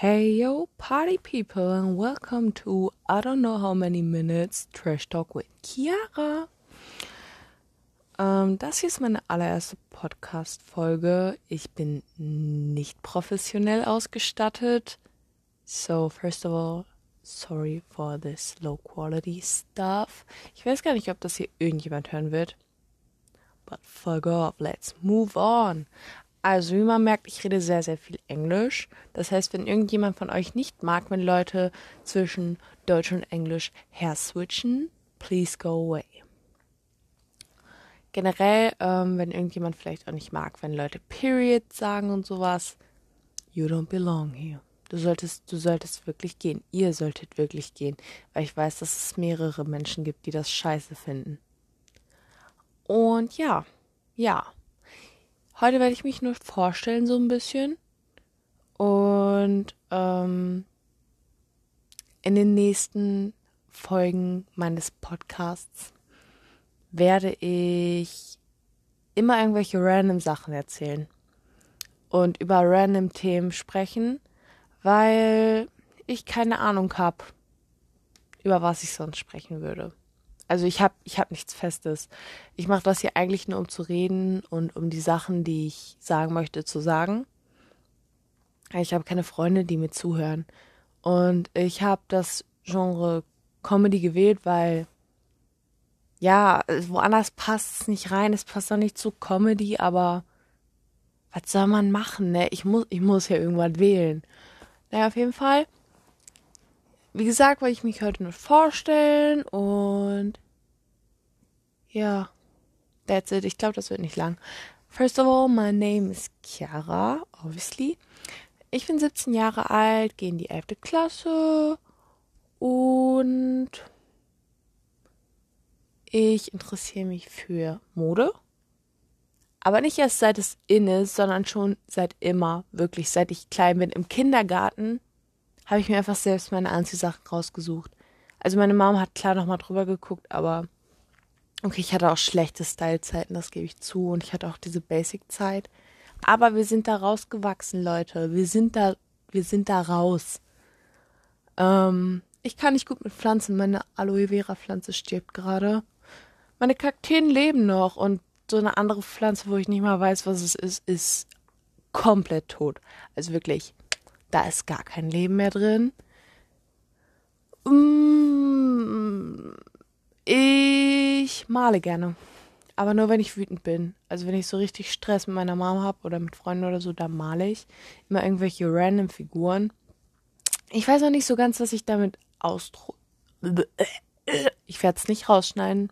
Hey yo, party people, and welcome to I don't know how many minutes Trash Talk with Chiara. Ähm, das hier ist meine allererste Podcast-Folge. Ich bin nicht professionell ausgestattet. So, first of all, sorry for this low quality stuff. Ich weiß gar nicht, ob das hier irgendjemand hören wird. But fuck off, let's move on. Also, wie man merkt, ich rede sehr, sehr viel Englisch. Das heißt, wenn irgendjemand von euch nicht mag, wenn Leute zwischen Deutsch und Englisch her switchen, please go away. Generell, ähm, wenn irgendjemand vielleicht auch nicht mag, wenn Leute Period sagen und sowas, you don't belong here. Du solltest, du solltest wirklich gehen. Ihr solltet wirklich gehen, weil ich weiß, dass es mehrere Menschen gibt, die das scheiße finden. Und ja, ja. Heute werde ich mich nur vorstellen, so ein bisschen. Und ähm, in den nächsten Folgen meines Podcasts werde ich immer irgendwelche random Sachen erzählen und über random Themen sprechen, weil ich keine Ahnung habe, über was ich sonst sprechen würde. Also ich habe ich hab nichts Festes. Ich mache das hier eigentlich nur, um zu reden und um die Sachen, die ich sagen möchte, zu sagen. Ich habe keine Freunde, die mir zuhören. Und ich habe das Genre Comedy gewählt, weil ja, woanders passt es nicht rein. Es passt auch nicht zu Comedy, aber was soll man machen, ne? Ich muss, ich muss ja irgendwas wählen. Naja, auf jeden Fall wie gesagt, wollte ich mich heute nur vorstellen und ja, that's it. Ich glaube, das wird nicht lang. First of all, my name is Chiara, obviously. Ich bin 17 Jahre alt, gehe in die 11. Klasse und ich interessiere mich für Mode. Aber nicht erst seit es in ist, sondern schon seit immer, wirklich seit ich klein bin. Im Kindergarten habe ich mir einfach selbst meine Anziehsachen rausgesucht. Also meine Mom hat klar nochmal drüber geguckt, aber okay, ich hatte auch schlechte Stylezeiten, das gebe ich zu. Und ich hatte auch diese Basic-Zeit. Aber wir sind da rausgewachsen, Leute. Wir sind da, wir sind da raus. Ähm, ich kann nicht gut mit Pflanzen. Meine Aloe Vera Pflanze stirbt gerade. Meine Kakteen leben noch und so eine andere Pflanze, wo ich nicht mal weiß, was es ist, ist komplett tot. Also wirklich da ist gar kein Leben mehr drin. Mm, ich male gerne. Aber nur wenn ich wütend bin. Also wenn ich so richtig Stress mit meiner Mom habe oder mit Freunden oder so, dann male ich immer irgendwelche random Figuren. Ich weiß noch nicht so ganz, was ich damit ausdrücke. Ich werde es nicht rausschneiden.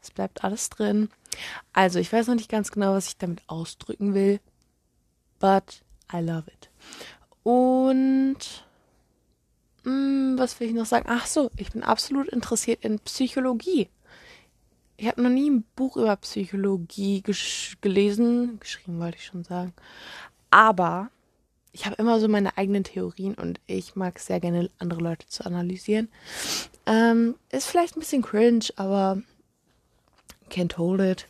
Es bleibt alles drin. Also ich weiß noch nicht ganz genau, was ich damit ausdrücken will. But I love it. Und mh, hm, was will ich noch sagen? Ach so, ich bin absolut interessiert in Psychologie. Ich habe noch nie ein Buch über Psychologie gesch gelesen, geschrieben wollte ich schon sagen. Aber ich habe immer so meine eigenen Theorien und ich mag sehr gerne andere Leute zu analysieren. Ähm, ist vielleicht ein bisschen cringe, aber can't hold it.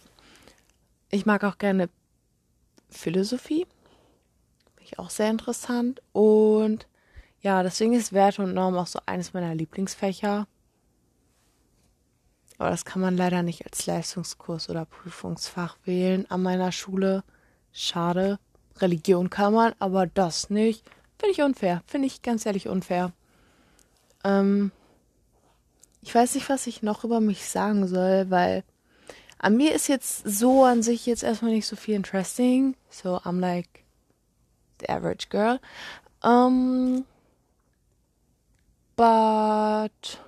Ich mag auch gerne Philosophie ich auch sehr interessant. Und ja, deswegen ist Werte und Norm auch so eines meiner Lieblingsfächer. Aber das kann man leider nicht als Leistungskurs oder Prüfungsfach wählen an meiner Schule. Schade. Religion kann man, aber das nicht. Finde ich unfair. Finde ich ganz ehrlich unfair. Ähm, ich weiß nicht, was ich noch über mich sagen soll, weil an mir ist jetzt so an sich jetzt erstmal nicht so viel interesting. So, I'm like, the average girl. Um, but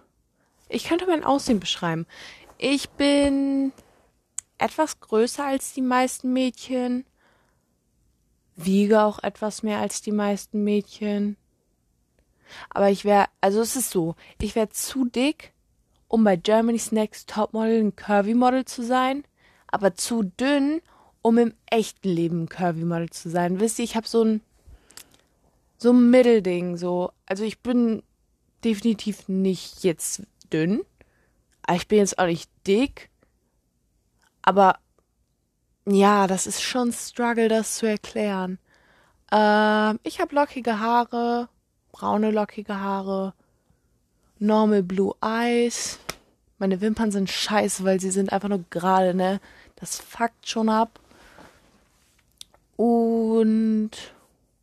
ich könnte mein Aussehen beschreiben. Ich bin etwas größer als die meisten Mädchen, wiege auch etwas mehr als die meisten Mädchen. Aber ich wäre, also es ist so, ich wäre zu dick, um bei Germany's Next Topmodel ein Curvy Model zu sein, aber zu dünn, um im echten Leben Curvy Model zu sein. Wisst ihr, ich habe so ein so ein Mittelding, so. Also ich bin definitiv nicht jetzt dünn, ich bin jetzt auch nicht dick. Aber ja, das ist schon Struggle, das zu erklären. Ähm, ich habe lockige Haare, braune, lockige Haare, normal blue eyes. Meine Wimpern sind scheiße, weil sie sind einfach nur gerade, ne? Das fuckt schon ab. Und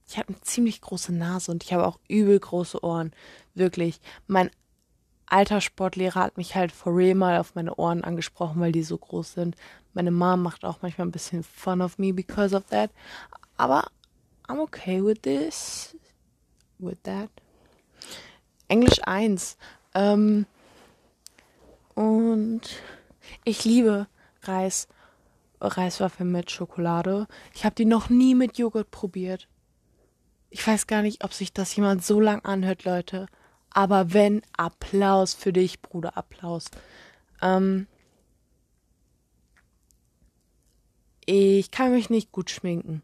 ich habe eine ziemlich große Nase und ich habe auch übel große Ohren. Wirklich. Mein alter Sportlehrer hat mich halt for real mal auf meine Ohren angesprochen, weil die so groß sind. Meine Mom macht auch manchmal ein bisschen fun of me because of that. Aber I'm okay with this. With that. Englisch 1. Ähm, und ich liebe Reis. Reiswaffeln mit Schokolade. Ich habe die noch nie mit Joghurt probiert. Ich weiß gar nicht, ob sich das jemand so lang anhört, Leute. Aber wenn, Applaus für dich, Bruder, Applaus. Ähm, ich kann mich nicht gut schminken.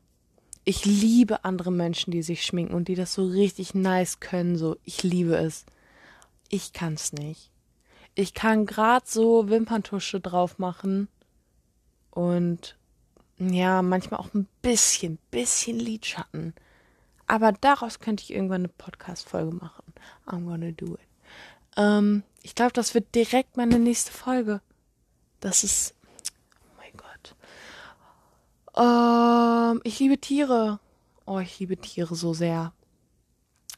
Ich liebe andere Menschen, die sich schminken und die das so richtig nice können. So, ich liebe es. Ich kann's nicht. Ich kann grad so Wimperntusche drauf machen und ja, manchmal auch ein bisschen, bisschen Lidschatten. Aber daraus könnte ich irgendwann eine Podcast-Folge machen. I'm gonna do it. Ähm, ich glaube, das wird direkt meine nächste Folge. Das ist. Oh mein Gott. Ähm, ich liebe Tiere. Oh, ich liebe Tiere so sehr.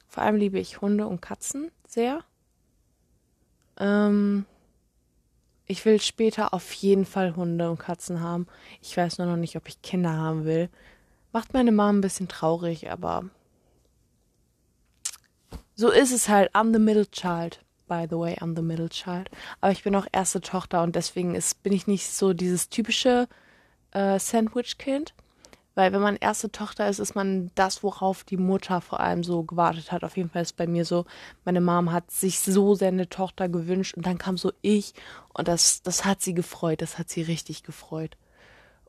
Vor allem liebe ich Hunde und Katzen sehr. Ähm, ich will später auf jeden Fall Hunde und Katzen haben. Ich weiß nur noch nicht, ob ich Kinder haben will. Macht meine Mom ein bisschen traurig, aber so ist es halt. I'm the middle child. By the way, I'm the middle child. Aber ich bin auch erste Tochter und deswegen ist, bin ich nicht so dieses typische äh, Sandwich-Kind. Weil wenn man erste Tochter ist, ist man das, worauf die Mutter vor allem so gewartet hat. Auf jeden Fall ist bei mir so, meine Mom hat sich so sehr eine Tochter gewünscht und dann kam so ich und das, das hat sie gefreut, das hat sie richtig gefreut.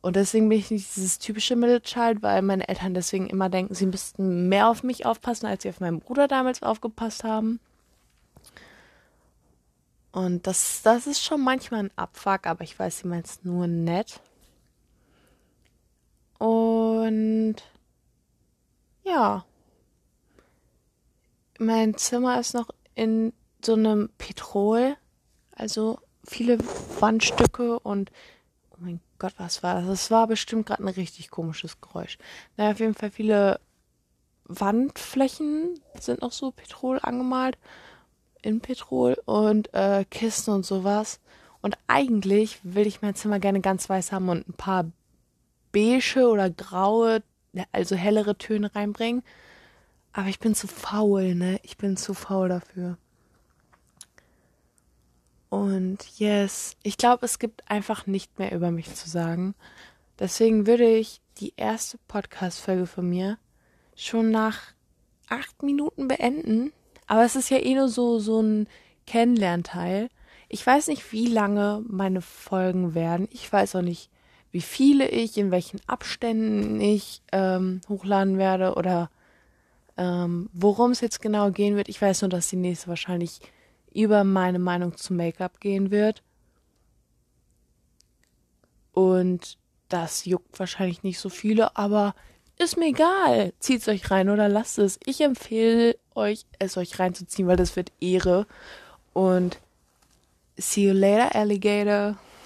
Und deswegen bin ich nicht dieses typische Middle Child, weil meine Eltern deswegen immer denken, sie müssten mehr auf mich aufpassen, als sie auf meinen Bruder damals aufgepasst haben. Und das, das ist schon manchmal ein Abfuck, aber ich weiß, sie meint es nur nett. Und ja, mein Zimmer ist noch in so einem Petrol, also viele Wandstücke und oh mein Gott, was war das? Das war bestimmt gerade ein richtig komisches Geräusch. Naja, auf jeden Fall viele Wandflächen sind noch so Petrol angemalt in Petrol und äh, Kisten und sowas. Und eigentlich will ich mein Zimmer gerne ganz weiß haben und ein paar beige oder graue, also hellere Töne reinbringen. Aber ich bin zu faul, ne? Ich bin zu faul dafür. Und yes, ich glaube, es gibt einfach nicht mehr über mich zu sagen. Deswegen würde ich die erste Podcast-Folge von mir schon nach acht Minuten beenden. Aber es ist ja eh nur so, so ein Kennenlernteil. Ich weiß nicht, wie lange meine Folgen werden. Ich weiß auch nicht, wie viele ich, in welchen Abständen ich ähm, hochladen werde oder ähm, worum es jetzt genau gehen wird. Ich weiß nur, dass die nächste wahrscheinlich über meine Meinung zu Make-up gehen wird. Und das juckt wahrscheinlich nicht so viele, aber ist mir egal. Zieht's euch rein oder lasst es. Ich empfehle euch, es euch reinzuziehen, weil das wird Ehre. Und see you later, Alligator.